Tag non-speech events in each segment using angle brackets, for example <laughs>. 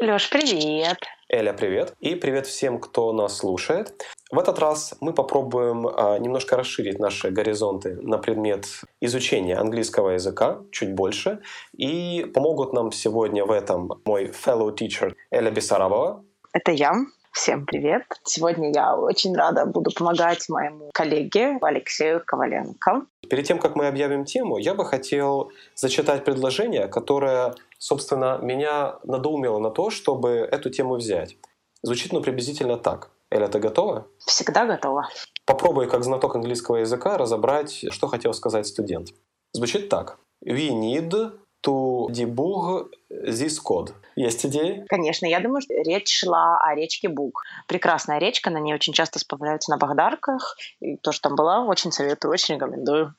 Леш, привет! Эля, привет! И привет всем, кто нас слушает. В этот раз мы попробуем а, немножко расширить наши горизонты на предмет изучения английского языка чуть больше. И помогут нам сегодня в этом мой fellow teacher Эля Бессарабова. Это я. Всем привет! Сегодня я очень рада буду помогать моему коллеге Алексею Коваленко. Перед тем, как мы объявим тему, я бы хотел зачитать предложение, которое, собственно, меня надоумило на то, чтобы эту тему взять. Звучит ну приблизительно так. Эля, ты готова? Всегда готова. Попробуй, как знаток английского языка, разобрать, что хотел сказать студент. Звучит так. We need to debug this code. Есть идеи? Конечно, я думаю, что речь шла о речке Буг. Прекрасная речка, на ней очень часто сплавляются на Багдарках. И то, что там была, очень советую, очень рекомендую.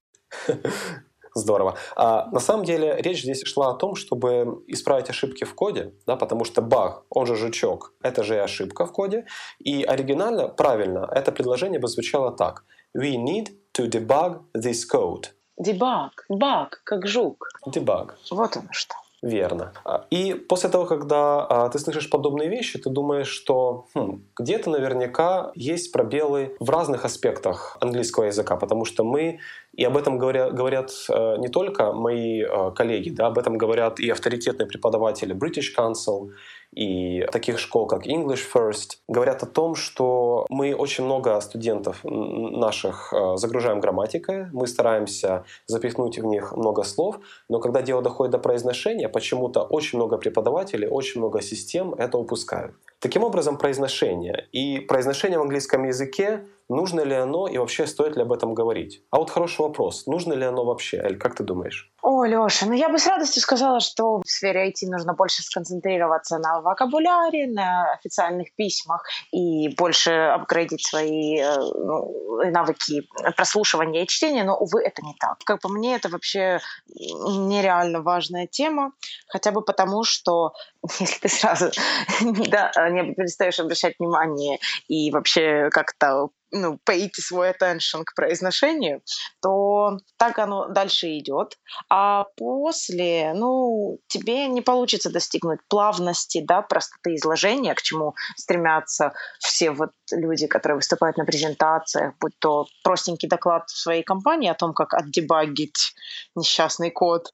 <laughs> Здорово. А, на самом деле речь здесь шла о том, чтобы исправить ошибки в коде, да, потому что баг, он же жучок, это же и ошибка в коде. И оригинально, правильно, это предложение бы звучало так. We need to debug this code. Debug, баг, как жук. Debug. Вот оно что. Верно. А, и после того, когда а, ты слышишь подобные вещи, ты думаешь, что хм, где-то наверняка есть пробелы в разных аспектах английского языка, потому что мы, и об этом говорят, говорят э, не только мои э, коллеги, да, об этом говорят и авторитетные преподаватели British Council, и таких школ, как English First, говорят о том, что мы очень много студентов наших э, загружаем грамматикой, мы стараемся запихнуть в них много слов, но когда дело доходит до произношения, почему-то очень много преподавателей, очень много систем это упускают. Таким образом, произношение. И произношение в английском языке, нужно ли оно и вообще стоит ли об этом говорить? А вот хороший вопрос, нужно ли оно вообще, Эль, как ты думаешь? О, Леша, ну я бы с радостью сказала, что в сфере IT нужно больше сконцентрироваться на вокабуляре, на официальных письмах и больше апгрейдить свои э, ну, навыки прослушивания и чтения, но, увы, это не так. Как по мне, это вообще нереально важная тема, хотя бы потому, что <laughs> если ты сразу <laughs> не перестаешь обращать внимание и вообще как-то ну, payите свой attention к произношению, то так оно дальше идет. А после, ну, тебе не получится достигнуть плавности, да, простоты изложения, к чему стремятся все вот люди, которые выступают на презентациях, будь то простенький доклад в своей компании о том, как отдебагить несчастный код,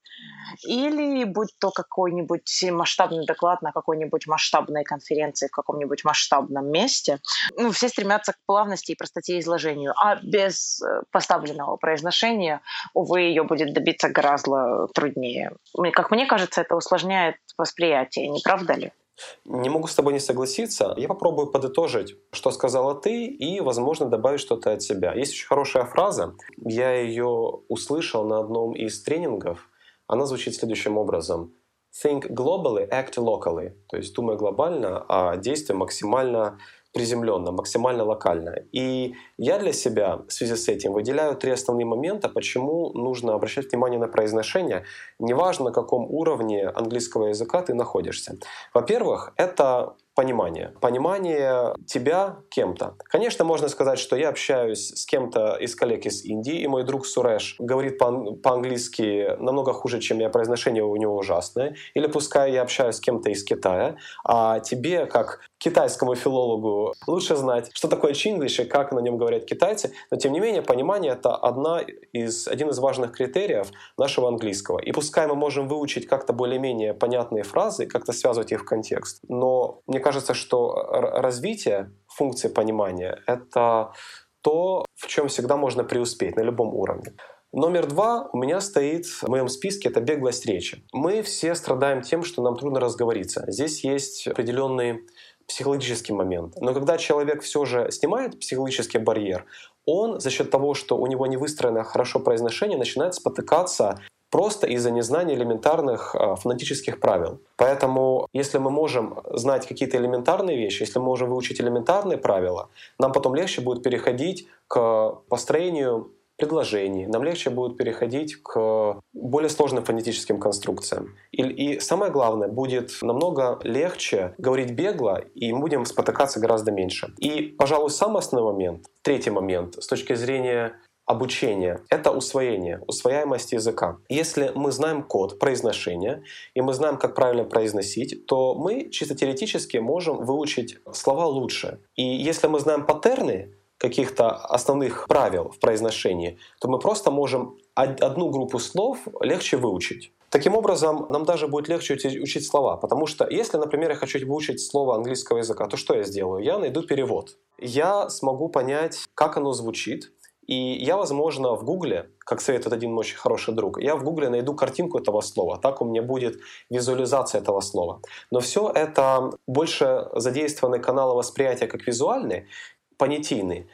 или будь то какой-нибудь масштабный доклад на какой-нибудь масштабной конференции в каком-нибудь масштабном месте. Ну, все стремятся к плавности и простоте изложению, а без э, поставленного произношения, увы, ее будет добиться гораздо труднее. Как мне кажется, это усложняет восприятие, не правда ли? Не могу с тобой не согласиться. Я попробую подытожить, что сказала ты, и, возможно, добавить что-то от себя. Есть очень хорошая фраза. Я ее услышал на одном из тренингов. Она звучит следующим образом. Think globally, act locally. То есть думай глобально, а действуй максимально приземленно, максимально локально. И я для себя в связи с этим выделяю три основные момента, почему нужно обращать внимание на произношение, неважно на каком уровне английского языка ты находишься. Во-первых, это понимание. Понимание тебя кем-то. Конечно, можно сказать, что я общаюсь с кем-то из коллег из Индии, и мой друг Суреш говорит по-английски намного хуже, чем я, произношение у него ужасное. Или пускай я общаюсь с кем-то из Китая, а тебе, как китайскому филологу, лучше знать, что такое чинглиш и как на нем говорят китайцы. Но, тем не менее, понимание — это одна из, один из важных критериев нашего английского. И пускай мы можем выучить как-то более-менее понятные фразы, как-то связывать их в контекст, но мне кажется, что развитие функции понимания — это то, в чем всегда можно преуспеть на любом уровне. Номер два у меня стоит в моем списке, это беглость речи. Мы все страдаем тем, что нам трудно разговориться. Здесь есть определенный психологический момент. Но когда человек все же снимает психологический барьер, он за счет того, что у него не выстроено хорошо произношение, начинает спотыкаться просто из-за незнания элементарных э, фонетических правил. Поэтому, если мы можем знать какие-то элементарные вещи, если мы можем выучить элементарные правила, нам потом легче будет переходить к построению предложений, нам легче будет переходить к более сложным фонетическим конструкциям. И, и самое главное, будет намного легче говорить бегло, и мы будем спотыкаться гораздо меньше. И, пожалуй, самый основной момент, третий момент, с точки зрения обучение — это усвоение, усвояемость языка. Если мы знаем код произношения, и мы знаем, как правильно произносить, то мы чисто теоретически можем выучить слова лучше. И если мы знаем паттерны, каких-то основных правил в произношении, то мы просто можем одну группу слов легче выучить. Таким образом, нам даже будет легче учить слова, потому что если, например, я хочу выучить слово английского языка, то что я сделаю? Я найду перевод. Я смогу понять, как оно звучит, и я, возможно, в Гугле, как советует один очень хороший друг, я в Гугле найду картинку этого слова, так у меня будет визуализация этого слова. Но все это больше задействованы каналы восприятия как визуальные, понятийные.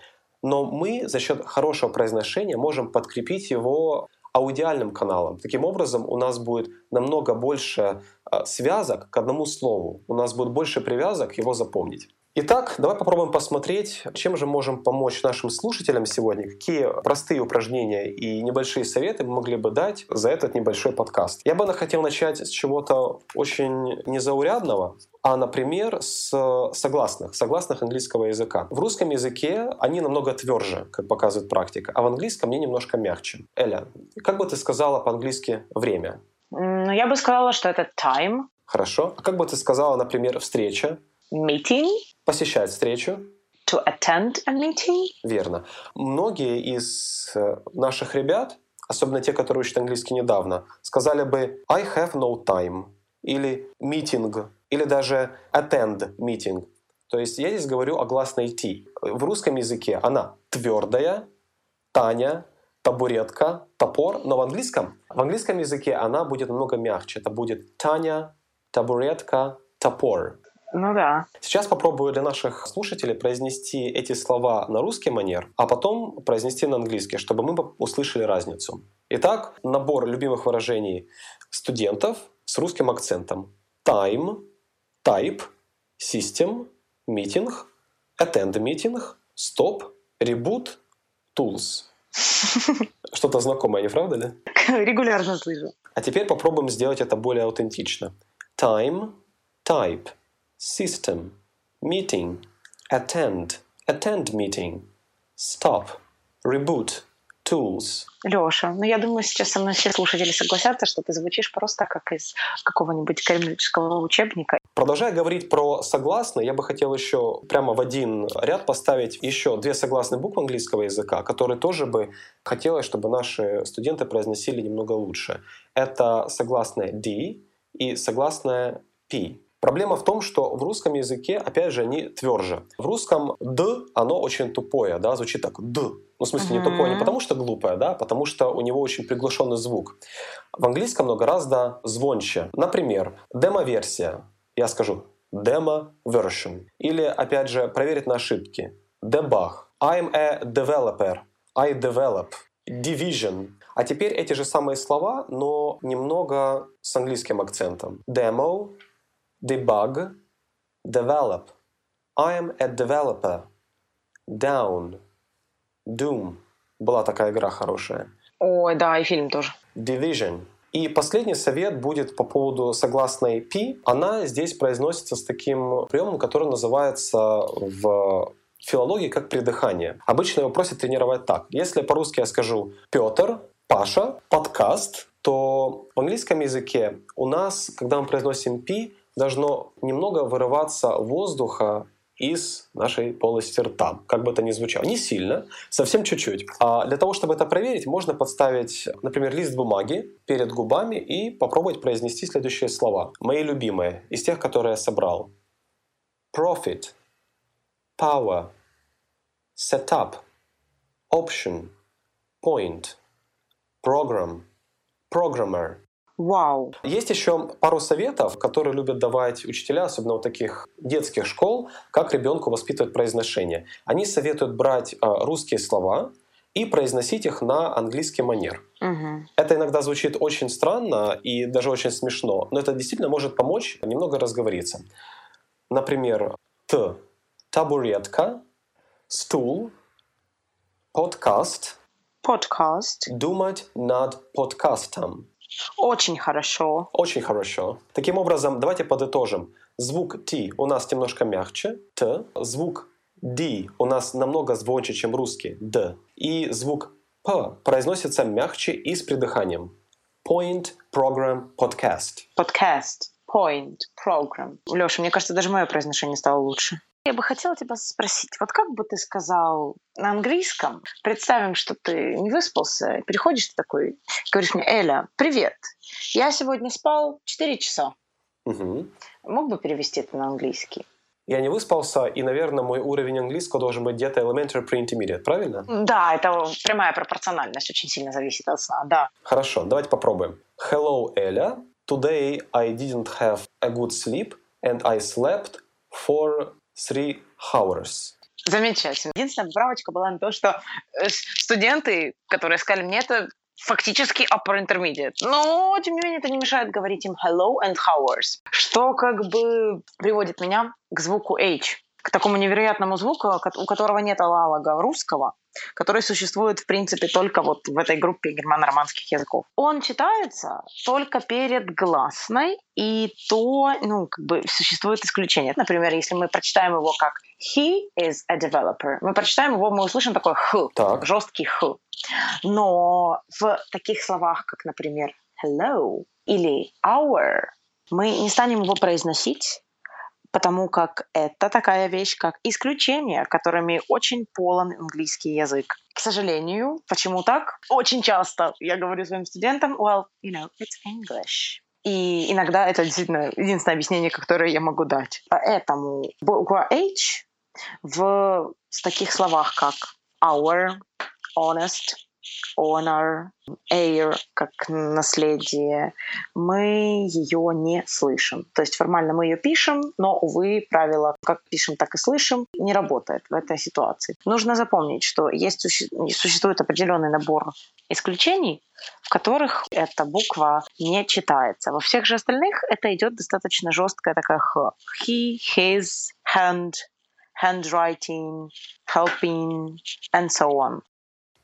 Но мы за счет хорошего произношения можем подкрепить его аудиальным каналом. Таким образом, у нас будет намного больше а, связок к одному слову. У нас будет больше привязок его запомнить. Итак, давай попробуем посмотреть, чем же можем помочь нашим слушателям сегодня, какие простые упражнения и небольшие советы мы могли бы дать за этот небольшой подкаст. Я бы хотел начать с чего-то очень незаурядного, а, например, с согласных, согласных английского языка. В русском языке они намного тверже, как показывает практика, а в английском они немножко мягче. Эля, как бы ты сказала по-английски «время»? Ну, я бы сказала, что это time. Хорошо. А как бы ты сказала, например, «встреча»? Meeting. Посещать встречу. To attend a meeting. Верно. Многие из э, наших ребят, особенно те, которые учат английский недавно, сказали бы «I have no time» или «meeting» или даже «attend meeting». То есть я здесь говорю о гласной «t». В русском языке она твердая, Таня, табуретка, топор, но в английском, в английском языке она будет намного мягче. Это будет Таня, табуретка, топор. Ну да. Сейчас попробую для наших слушателей произнести эти слова на русский манер, а потом произнести на английский, чтобы мы услышали разницу. Итак, набор любимых выражений студентов с русским акцентом. Time, type, system, meeting, attend meeting, stop, reboot, tools. <laughs> Что-то знакомое, не правда ли? <laughs> Регулярно слышу. А теперь попробуем сделать это более аутентично. Time, type, system, meeting, attend, attend meeting, stop, reboot, tools. Леша, ну я думаю, сейчас со мной все слушатели согласятся, что ты звучишь просто как из какого-нибудь кремлевского учебника. Продолжая говорить про согласные, я бы хотел еще прямо в один ряд поставить еще две согласные буквы английского языка, которые тоже бы хотелось, чтобы наши студенты произносили немного лучше. Это согласная D и согласная P. Проблема в том, что в русском языке, опять же, они тверже. В русском «д» оно очень тупое, да, звучит так «д». Ну, в смысле, не тупое не потому, что глупое, да, потому что у него очень приглушенный звук. В английском оно гораздо звонче. Например, демо-версия. Я скажу demo-version. Или, опять же, проверить на ошибки. Debug. I'm a developer. I develop. Division. А теперь эти же самые слова, но немного с английским акцентом. Demo, debug, develop. I am a developer. Down. Doom. Была такая игра хорошая. Ой, да, и фильм тоже. Division. И последний совет будет по поводу согласной P. Она здесь произносится с таким приемом, который называется в филологии как придыхание. Обычно его просят тренировать так. Если по-русски я скажу «Петр», «Паша», «Подкаст», то в английском языке у нас, когда мы произносим «P», должно немного вырываться воздуха из нашей полости рта, как бы это ни звучало. Не сильно, совсем чуть-чуть. А для того, чтобы это проверить, можно подставить, например, лист бумаги перед губами и попробовать произнести следующие слова. Мои любимые, из тех, которые я собрал. Profit, power, setup, option, point, program, programmer, Вау. Есть еще пару советов, которые любят давать учителя, особенно у таких детских школ, как ребенку воспитывать произношение. Они советуют брать а, русские слова и произносить их на английский манер. Угу. Это иногда звучит очень странно и даже очень смешно, но это действительно может помочь немного разговориться. Например, т – табуретка, стул, подкаст, подкаст, думать над подкастом. Очень хорошо. Очень хорошо. Таким образом, давайте подытожим. Звук T у нас немножко мягче, Т. Звук D у нас намного звонче, чем русский, Д. И звук П произносится мягче и с придыханием. Point Program Podcast. Podcast. Point. Program. Леша, мне кажется, даже мое произношение стало лучше. Я бы хотела тебя спросить, вот как бы ты сказал на английском, представим, что ты не выспался, переходишь ты такой, говоришь мне, Эля, привет, я сегодня спал 4 часа. Угу. Мог бы перевести это на английский? Я не выспался, и, наверное, мой уровень английского должен быть где-то elementary pre-intermediate, правильно? Да, это прямая пропорциональность, очень сильно зависит от сна, да. Хорошо, давайте попробуем. Hello, Эля. Today I didn't have a good sleep, and I slept for three hours. Замечательно. Единственная поправочка была на то, что э, студенты, которые сказали мне это, фактически upper intermediate. Но, тем не менее, это не мешает говорить им hello and hours, что как бы приводит меня к звуку H, к такому невероятному звуку, у которого нет аналога русского, который существует, в принципе, только вот в этой группе германо-романских языков. Он читается только перед гласной, и то, ну, как бы существует исключение. Например, если мы прочитаем его как «he is a developer», мы прочитаем его, мы услышим такой «х», так. жесткий «х». Но в таких словах, как, например, hello или our, мы не станем его произносить, потому как это такая вещь, как исключение, которыми очень полон английский язык. К сожалению, почему так? Очень часто я говорю своим студентам, well, you know, it's English. И иногда это действительно единственное объяснение, которое я могу дать. Поэтому буква H в таких словах, как our, honest, honor, heir, как наследие, мы ее не слышим. То есть формально мы ее пишем, но, увы, правило «как пишем, так и слышим» не работает в этой ситуации. Нужно запомнить, что есть, существует определенный набор исключений, в которых эта буква не читается. Во всех же остальных это идет достаточно жесткая такая х. He, his, hand, handwriting, helping, and so on.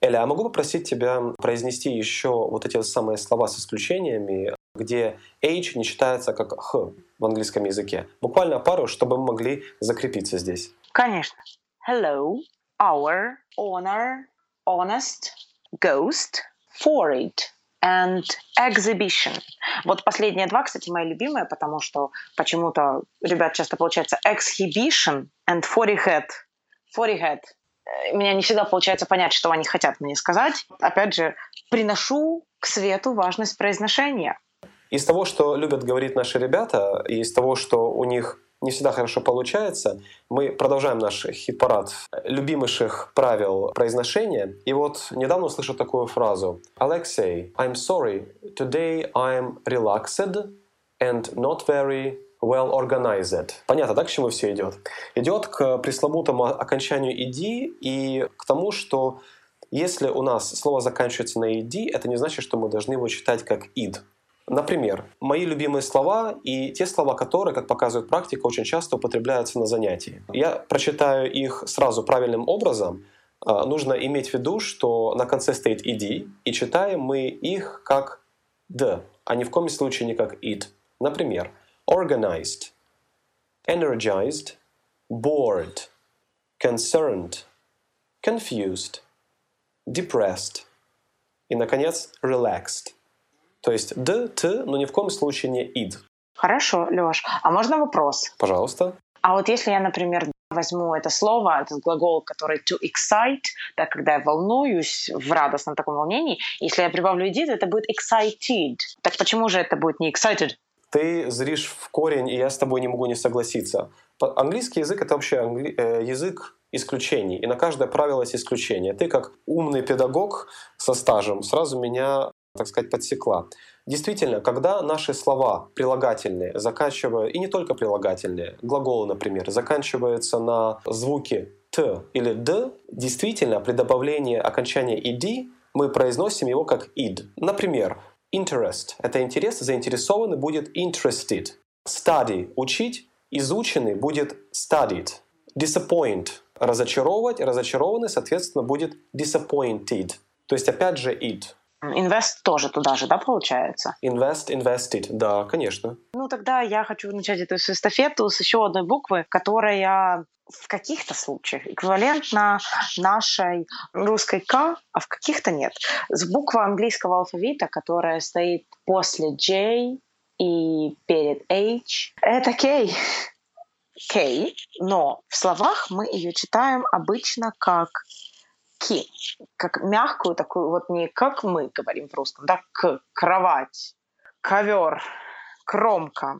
Эля, а могу попросить тебя произнести еще вот эти самые слова с исключениями, где H не читается как Х в английском языке? Буквально пару, чтобы мы могли закрепиться здесь. Конечно. Hello, our, honor, honest, ghost, for it and exhibition. Вот последние два, кстати, мои любимые, потому что почему-то ребят часто получается exhibition and forehead. Forehead меня не всегда получается понять, что они хотят мне сказать. Опять же, приношу к свету важность произношения. Из того, что любят говорить наши ребята, и из того, что у них не всегда хорошо получается, мы продолжаем наш хит-парад любимейших правил произношения. И вот недавно услышал такую фразу. Alexei, I'm sorry, today I'm relaxed and not very well organized. Понятно, да, к чему все идет? Идет к пресловутому окончанию «иди» и к тому, что если у нас слово заканчивается на «иди», это не значит, что мы должны его читать как «ид». Например, мои любимые слова и те слова, которые, как показывает практика, очень часто употребляются на занятии. Я прочитаю их сразу правильным образом. А, нужно иметь в виду, что на конце стоит «иди», и читаем мы их как «д», а ни в коем случае не как «ид». Например, organized, energized, bored, concerned, confused, depressed и, наконец, relaxed. То есть «д», «т», но ни в коем случае не «ид». Хорошо, Лёш. А можно вопрос? Пожалуйста. А вот если я, например, возьму это слово, этот глагол, который to excite, да, когда я волнуюсь в радостном таком волнении, если я прибавлю did, это будет excited. Так почему же это будет не excited? Ты зришь в корень, и я с тобой не могу не согласиться. Английский язык — это вообще англи... Э, язык исключений, и на каждое правило есть исключение. Ты как умный педагог со стажем сразу меня, так сказать, подсекла. Действительно, когда наши слова прилагательные заканчивают, и не только прилагательные, глаголы, например, заканчиваются на звуки «т» или «д», действительно, при добавлении окончания «ed» мы произносим его как «id». Например, Interest – это интерес, заинтересованный будет interested. Study – учить, изученный будет studied. Disappoint – разочаровывать, разочарованный, соответственно, будет disappointed. То есть, опять же, it. Invest тоже туда же, да, получается? Invest, invested, да, конечно. Ну, тогда я хочу начать эту эстафету с еще одной буквы, которая в каких-то случаях эквивалентна нашей русской «к», а в каких-то нет. С буквы английского алфавита, которая стоит после J и перед H, это K. K, но в словах мы ее читаем обычно как ки, как мягкую такую, вот не как мы говорим в русском, да, к, кровать, ковер, кромка,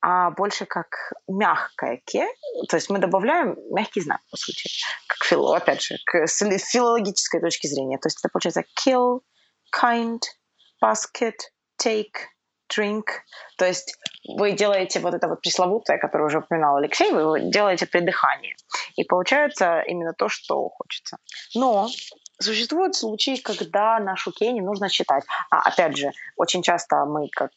а больше как мягкое ке, то есть мы добавляем мягкий знак, по сути, как фило, опять же, к, филологической точки зрения, то есть это получается kill, kind, basket, take, drink. То есть вы делаете вот это вот пресловутое, которое уже упоминал Алексей, вы делаете придыхание. И получается именно то, что хочется. Но Существуют случаи, когда нашу кей не нужно читать. А опять же, очень часто мы, как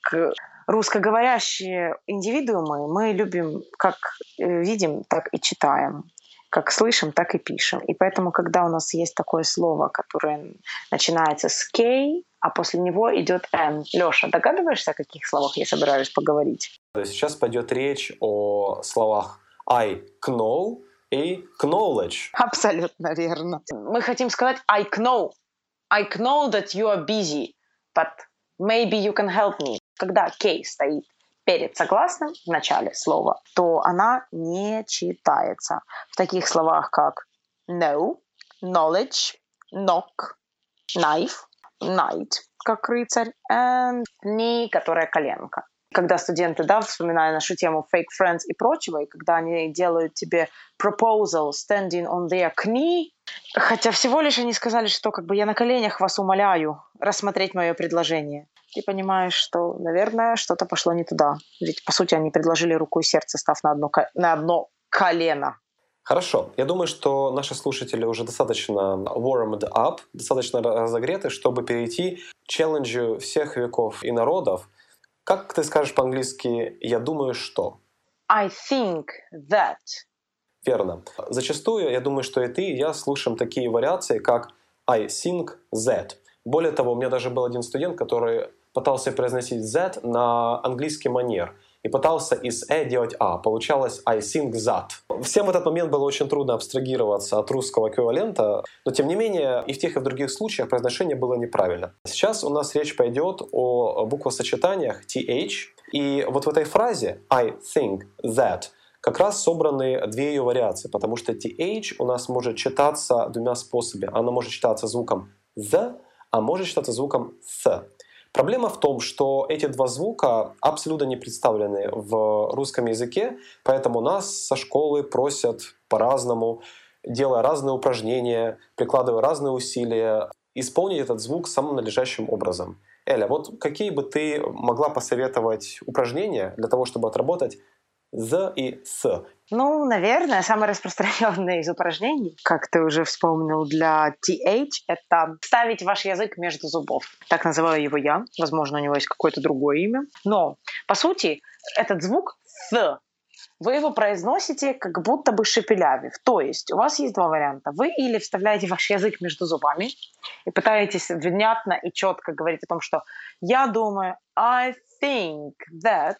русскоговорящие индивидуумы, мы любим как э, видим, так и читаем. Как слышим, так и пишем. И поэтому, когда у нас есть такое слово, которое начинается с кей, а после него идет N. Леша, догадываешься, о каких словах я собираюсь поговорить? Сейчас пойдет речь о словах I know и knowledge. Абсолютно верно. Мы хотим сказать I know. I know that you are busy, but maybe you can help me. Когда K стоит перед согласным в начале слова, то она не читается. В таких словах, как know, knowledge, knock, knife, knight, как рыцарь, and knee, которая коленка. Когда студенты, да, вспоминая нашу тему fake friends и прочего, и когда они делают тебе proposal standing on their knee, хотя всего лишь они сказали, что как бы я на коленях вас умоляю рассмотреть мое предложение. Ты понимаешь, что, наверное, что-то пошло не туда. Ведь, по сути, они предложили руку и сердце, став на одно, на одно колено. Хорошо. Я думаю, что наши слушатели уже достаточно warmed up, достаточно разогреты, чтобы перейти к челленджу всех веков и народов. Как ты скажешь по-английски «я думаю, что»? I think that. Верно. Зачастую, я думаю, что и ты, и я слушаем такие вариации, как I think that. Более того, у меня даже был один студент, который пытался произносить Z на английский манер – и пытался из «э» делать «а». Получалось «I think that». Всем в этот момент было очень трудно абстрагироваться от русского эквивалента, но тем не менее и в тех, и в других случаях произношение было неправильно. Сейчас у нас речь пойдет о буквосочетаниях «th», и вот в этой фразе «I think that» как раз собраны две ее вариации, потому что th у нас может читаться двумя способами. Она может читаться звуком «the», а может читаться звуком «с». Проблема в том, что эти два звука абсолютно не представлены в русском языке, поэтому нас со школы просят по-разному, делая разные упражнения, прикладывая разные усилия, исполнить этот звук самым надлежащим образом. Эля, вот какие бы ты могла посоветовать упражнения для того, чтобы отработать «з» и «с»? Ну, наверное, самое распространенное из упражнений, как ты уже вспомнил, для TH, это ставить ваш язык между зубов. Так называю его я. Возможно, у него есть какое-то другое имя. Но, по сути, этот звук «th» вы его произносите как будто бы шепелявив. То есть у вас есть два варианта. Вы или вставляете ваш язык между зубами и пытаетесь внятно и четко говорить о том, что «я думаю», «I think that»,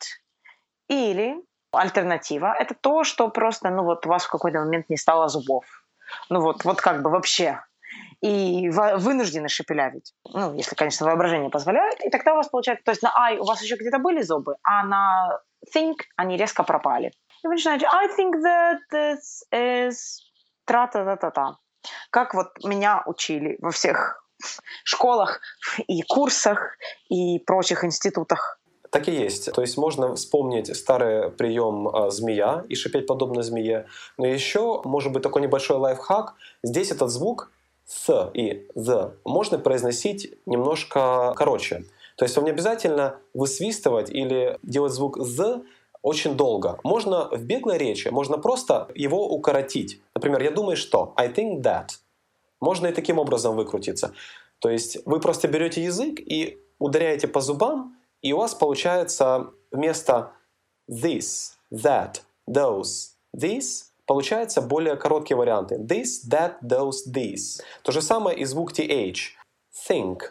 или Альтернатива – это то, что просто, ну вот у вас в какой-то момент не стало зубов. Ну вот, вот как бы вообще. И вынуждены шепелявить. Ну, если, конечно, воображение позволяет. И тогда у вас получается, то есть на I у вас еще где-то были зубы, а на think они резко пропали. И вы начинаете I think that this is тра-та-та-та-та. Как вот меня учили во всех <laughs> школах и курсах и прочих институтах так и есть. То есть можно вспомнить старый прием э, змея и шипеть подобно змее. Но еще может быть такой небольшой лайфхак. Здесь этот звук с и the можно произносить немножко короче. То есть вам не обязательно высвистывать или делать звук з очень долго. Можно в беглой речи, можно просто его укоротить. Например, я думаю, что I think that. Можно и таким образом выкрутиться. То есть вы просто берете язык и ударяете по зубам, и у вас получается вместо this, that, those, this получается более короткие варианты. This, that, those, these. То же самое и звук th. Think.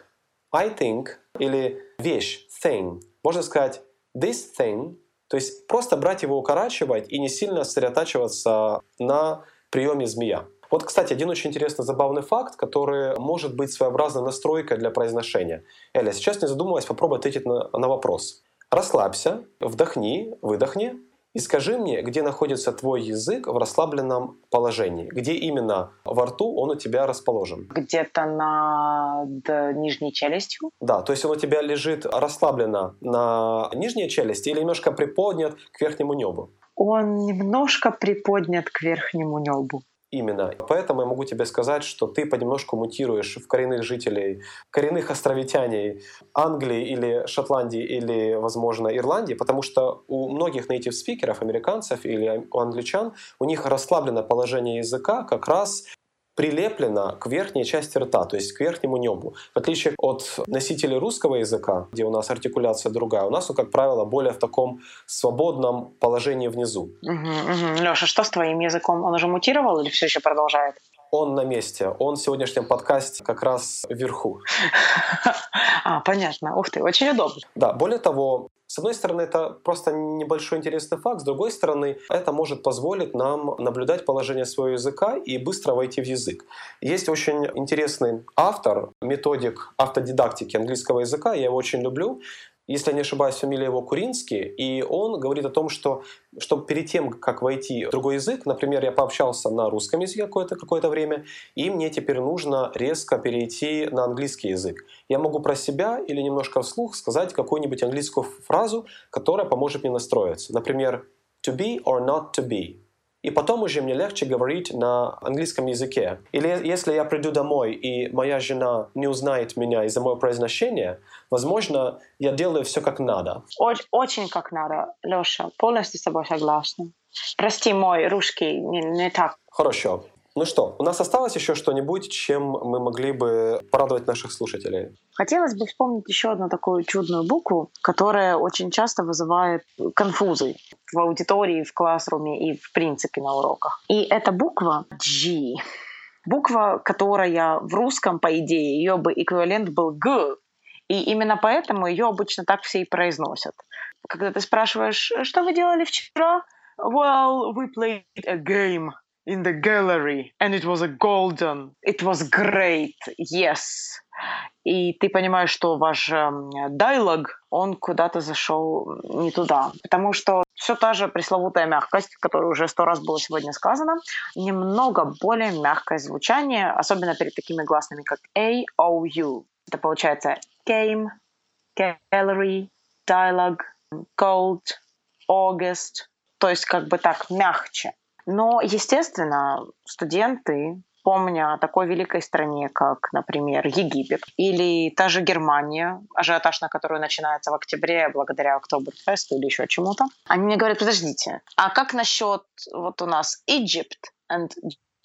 I think или вещь, thing. Можно сказать this thing, то есть просто брать его, укорачивать и не сильно сосредотачиваться на приеме змея. Вот, кстати, один очень интересный забавный факт, который может быть своеобразной настройкой для произношения. Эля, сейчас не задумываясь, попробуй ответить на, на вопрос. Расслабься, вдохни, выдохни и скажи мне, где находится твой язык в расслабленном положении? Где именно во рту он у тебя расположен? Где-то над нижней челюстью. Да, то есть он у тебя лежит расслабленно на нижней челюсти или немножко приподнят к верхнему небу? Он немножко приподнят к верхнему небу. Именно. Поэтому я могу тебе сказать, что ты понемножку мутируешь в коренных жителей, коренных островитяней Англии или Шотландии или, возможно, Ирландии, потому что у многих native спикеров, американцев или у англичан, у них расслабленное положение языка как раз прилеплена к верхней части рта, то есть к верхнему небу. В отличие от носителей русского языка, где у нас артикуляция другая, у нас, ну, как правило, более в таком свободном положении внизу. Угу, угу. Леша, что с твоим языком? Он уже мутировал или все еще продолжает? Он на месте. Он в сегодняшнем подкасте как раз вверху. <laughs> А, понятно. Ух ты, очень удобно. Да, более того, с одной стороны, это просто небольшой интересный факт, с другой стороны, это может позволить нам наблюдать положение своего языка и быстро войти в язык. Есть очень интересный автор, методик автодидактики английского языка, я его очень люблю, если я не ошибаюсь, фамилия его Куринский, и он говорит о том, что чтобы перед тем, как войти в другой язык, например, я пообщался на русском языке какое-то какое время, и мне теперь нужно резко перейти на английский язык. Я могу про себя или немножко вслух сказать какую-нибудь английскую фразу, которая поможет мне настроиться. Например, to be or not to be и потом уже мне легче говорить на английском языке. Или если я приду домой, и моя жена не узнает меня из-за моего произношения, возможно, я делаю все как надо. Очень, очень как надо, Леша. Полностью с тобой согласна. Прости, мой русский не, не так. Хорошо. Ну что, у нас осталось еще что-нибудь, чем мы могли бы порадовать наших слушателей? Хотелось бы вспомнить еще одну такую чудную букву, которая очень часто вызывает конфузы в аудитории, в классруме и в принципе на уроках. И это буква G. Буква, которая в русском, по идее, ее бы эквивалент был Г. И именно поэтому ее обычно так все и произносят. Когда ты спрашиваешь, что вы делали вчера? Well, we played a game in the gallery, and it was a golden. It was great, yes. И ты понимаешь, что ваш диалог, он куда-то зашел не туда. Потому что все та же пресловутая мягкость, которая уже сто раз было сегодня сказано, немного более мягкое звучание, особенно перед такими гласными, как A, O, U. Это получается game, gallery, dialogue, gold, August. То есть как бы так мягче. Но, естественно, студенты, помня о такой великой стране, как, например, Египет или та же Германия, ажиотаж на которую начинается в октябре благодаря Октоберфесту или еще чему-то, они мне говорят, подождите, а как насчет вот у нас Egypt and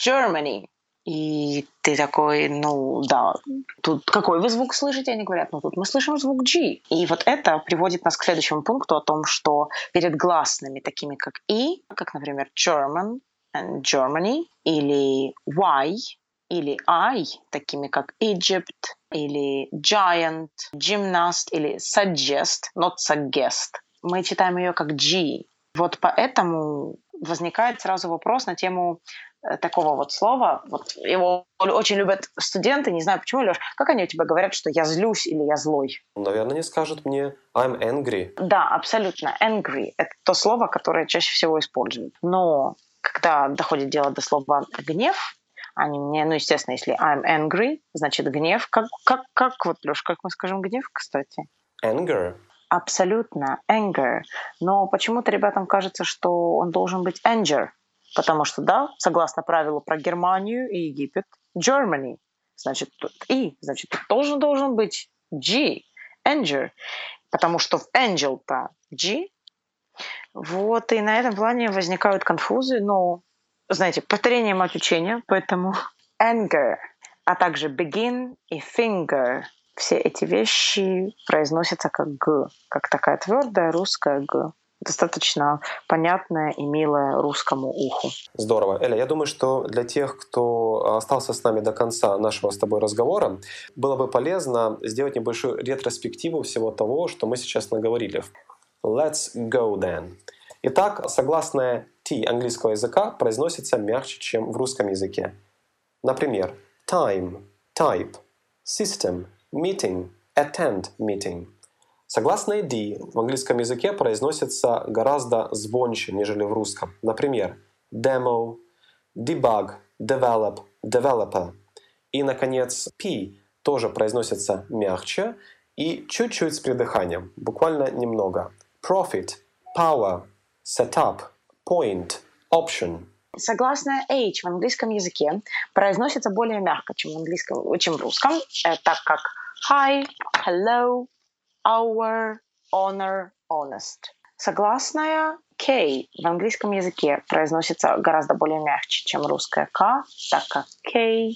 Germany? И ты такой, ну да, тут какой вы звук слышите? Они говорят, ну тут мы слышим звук G. И вот это приводит нас к следующему пункту о том, что перед гласными, такими как И, как, например, German and Germany, или Y, или I, такими как Egypt, или Giant, Gymnast, или Suggest, not Suggest. Мы читаем ее как G. Вот поэтому возникает сразу вопрос на тему Э, такого вот слова. Вот его очень любят студенты, не знаю почему, Леш, как они у тебя говорят, что я злюсь или я злой? Наверное, не скажут мне I'm angry. Да, абсолютно. Angry — это то слово, которое чаще всего используют. Но когда доходит дело до слова «гнев», они мне, ну, естественно, если I'm angry, значит гнев. Как, как, как вот, Леш, как мы скажем гнев, кстати? Anger. Абсолютно, anger. Но почему-то ребятам кажется, что он должен быть anger, Потому что, да, согласно правилу про Германию и Египет, Germany, значит, тут И, значит, тут должен должен быть G, Angel, потому что в Angel-то G. Вот, и на этом плане возникают конфузы, но, знаете, повторение мать учения, поэтому anger, а также begin и finger, все эти вещи произносятся как Г, как такая твердая русская Г. достаточно понятное и милое русскому уху. Здорово. Эля, я думаю, что для тех, кто остался с нами до конца нашего с тобой разговора, было бы полезно сделать небольшую ретроспективу всего того, что мы сейчас наговорили. Let's go then. Итак, согласное T английского языка произносится мягче, чем в русском языке. Например, time, type, system, meeting, attend meeting. Согласное D в английском языке произносится гораздо звонче, нежели в русском. Например, demo, debug, develop, developer. И, наконец, P тоже произносится мягче и чуть-чуть с придыханием, буквально немного. Profit, power, setup, point, option. Согласная H в английском языке произносится более мягко, чем в, английском, чем в русском, э, так как hi, hello, our, honor, honest. Согласная K в английском языке произносится гораздо более мягче, чем русская К, так как K,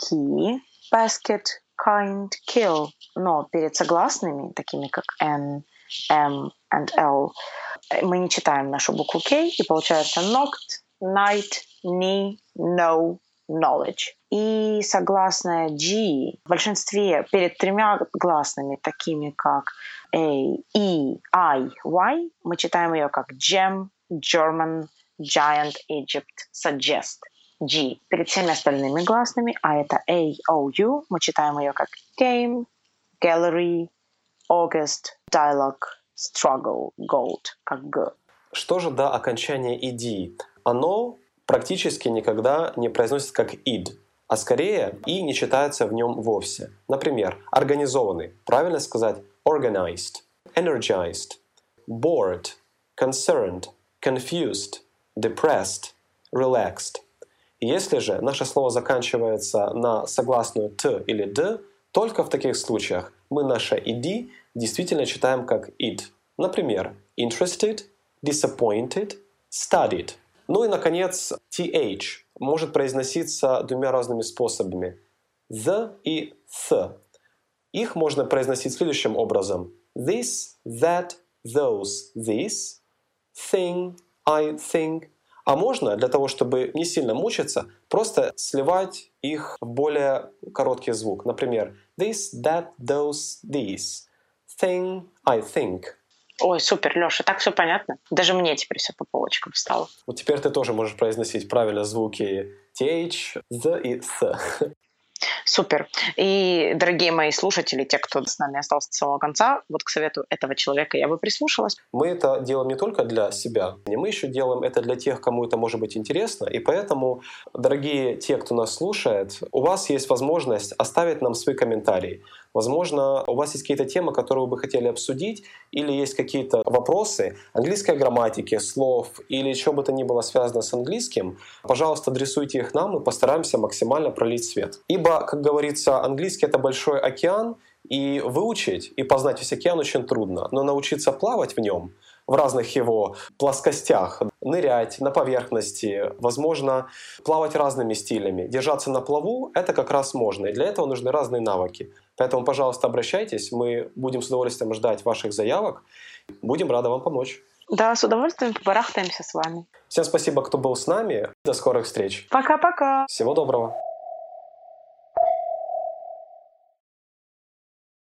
key, basket, kind, kill. Но перед согласными, такими как N, M and L, мы не читаем нашу букву K, и получается knocked, night, knee, no, knowledge. И согласная G в большинстве перед тремя гласными, такими как A, E, I, Y, мы читаем ее как gem, German, giant, Egypt, suggest. G перед всеми остальными гласными, а это A, O, U, мы читаем ее как game, gallery, August, dialogue, struggle, gold, как Г. Что же до окончания ed? Оно практически никогда не произносится как id, а скорее и не читается в нем вовсе. Например, организованный, правильно сказать organized, energized, bored, concerned, confused, depressed, relaxed. Если же наше слово заканчивается на согласную т или д, только в таких случаях мы наше id действительно читаем как id. Например, interested, disappointed, studied. Ну и, наконец, th может произноситься двумя разными способами. The и th. Их можно произносить следующим образом. This, that, those, this, thing, I think. А можно, для того, чтобы не сильно мучиться, просто сливать их в более короткий звук. Например, this, that, those, these. Thing, I think. Ой, супер, Леша, так все понятно. Даже мне теперь все по полочкам встало. Вот теперь ты тоже можешь произносить правильно звуки TH, Z и S. Супер. И, дорогие мои слушатели, те, кто с нами остался до самого конца, вот к совету этого человека я бы прислушалась. Мы это делаем не только для себя, мы еще делаем это для тех, кому это может быть интересно. И поэтому, дорогие те, кто нас слушает, у вас есть возможность оставить нам свои комментарии. Возможно, у вас есть какие-то темы, которые вы бы хотели обсудить, или есть какие-то вопросы английской грамматики, слов, или что бы то ни было связано с английским. Пожалуйста, адресуйте их нам, и постараемся максимально пролить свет. Ибо, как говорится, английский — это большой океан, и выучить и познать весь океан очень трудно, но научиться плавать в нем в разных его плоскостях, нырять на поверхности, возможно, плавать разными стилями. Держаться на плаву — это как раз можно, и для этого нужны разные навыки. Поэтому, пожалуйста, обращайтесь, мы будем с удовольствием ждать ваших заявок, будем рады вам помочь. Да, с удовольствием побарахтаемся с вами. Всем спасибо, кто был с нами. До скорых встреч. Пока-пока. Всего доброго.